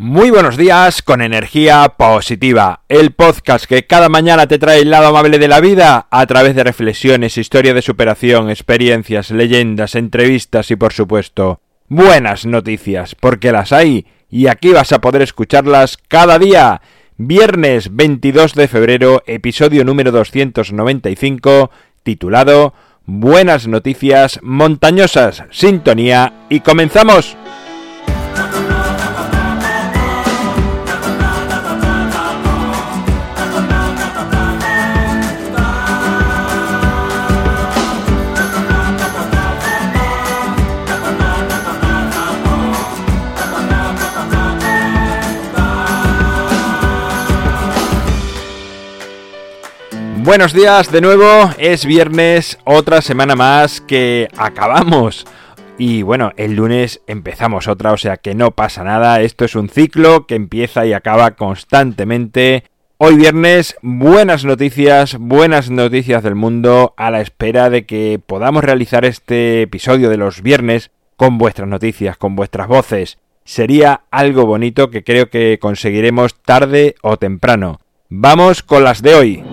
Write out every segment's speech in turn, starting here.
Muy buenos días con energía positiva, el podcast que cada mañana te trae el lado amable de la vida a través de reflexiones, historia de superación, experiencias, leyendas, entrevistas y por supuesto buenas noticias, porque las hay y aquí vas a poder escucharlas cada día. Viernes 22 de febrero, episodio número 295, titulado Buenas noticias montañosas, sintonía y comenzamos. Buenos días de nuevo, es viernes, otra semana más que acabamos. Y bueno, el lunes empezamos otra, o sea que no pasa nada, esto es un ciclo que empieza y acaba constantemente. Hoy viernes, buenas noticias, buenas noticias del mundo, a la espera de que podamos realizar este episodio de los viernes con vuestras noticias, con vuestras voces. Sería algo bonito que creo que conseguiremos tarde o temprano. Vamos con las de hoy.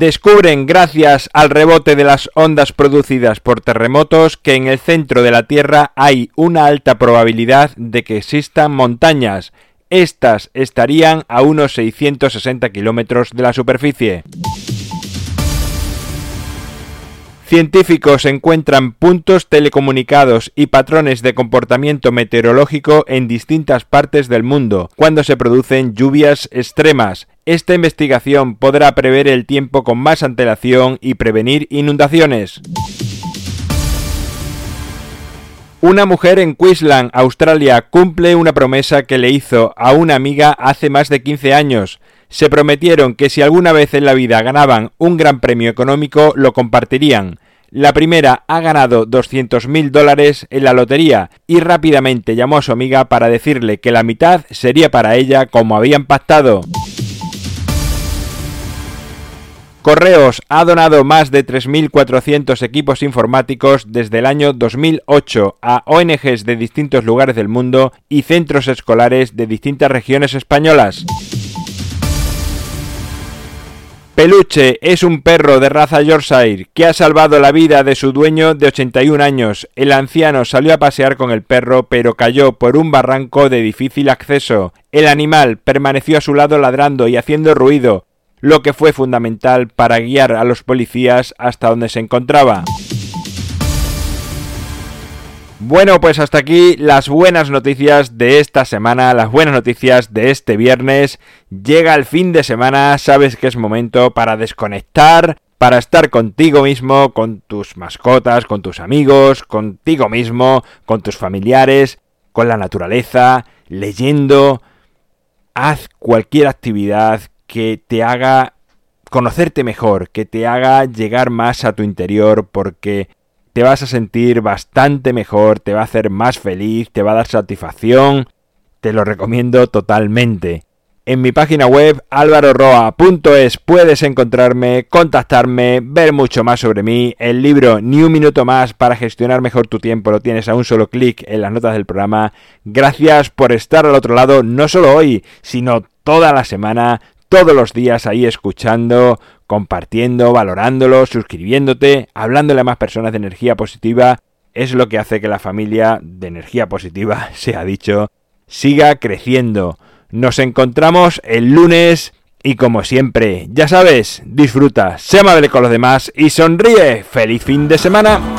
Descubren gracias al rebote de las ondas producidas por terremotos que en el centro de la Tierra hay una alta probabilidad de que existan montañas. Estas estarían a unos 660 kilómetros de la superficie. Científicos encuentran puntos telecomunicados y patrones de comportamiento meteorológico en distintas partes del mundo cuando se producen lluvias extremas. Esta investigación podrá prever el tiempo con más antelación y prevenir inundaciones. Una mujer en Queensland, Australia, cumple una promesa que le hizo a una amiga hace más de 15 años. Se prometieron que si alguna vez en la vida ganaban un gran premio económico, lo compartirían. La primera ha ganado 200.000 dólares en la lotería y rápidamente llamó a su amiga para decirle que la mitad sería para ella como habían pactado. Correos ha donado más de 3.400 equipos informáticos desde el año 2008 a ONGs de distintos lugares del mundo y centros escolares de distintas regiones españolas. Peluche es un perro de raza Yorkshire que ha salvado la vida de su dueño de 81 años. El anciano salió a pasear con el perro pero cayó por un barranco de difícil acceso. El animal permaneció a su lado ladrando y haciendo ruido, lo que fue fundamental para guiar a los policías hasta donde se encontraba. Bueno, pues hasta aquí las buenas noticias de esta semana, las buenas noticias de este viernes. Llega el fin de semana, sabes que es momento para desconectar, para estar contigo mismo, con tus mascotas, con tus amigos, contigo mismo, con tus familiares, con la naturaleza, leyendo. Haz cualquier actividad que te haga conocerte mejor, que te haga llegar más a tu interior, porque te vas a sentir bastante mejor, te va a hacer más feliz, te va a dar satisfacción. Te lo recomiendo totalmente. En mi página web alvaroroa.es puedes encontrarme, contactarme, ver mucho más sobre mí. El libro Ni un minuto más para gestionar mejor tu tiempo lo tienes a un solo clic en las notas del programa. Gracias por estar al otro lado, no solo hoy, sino toda la semana, todos los días ahí escuchando, compartiendo, valorándolo, suscribiéndote, hablándole a más personas de energía positiva, es lo que hace que la familia de energía positiva, se ha dicho, siga creciendo. Nos encontramos el lunes y como siempre, ya sabes, disfruta, sé amable con los demás y sonríe. ¡Feliz fin de semana!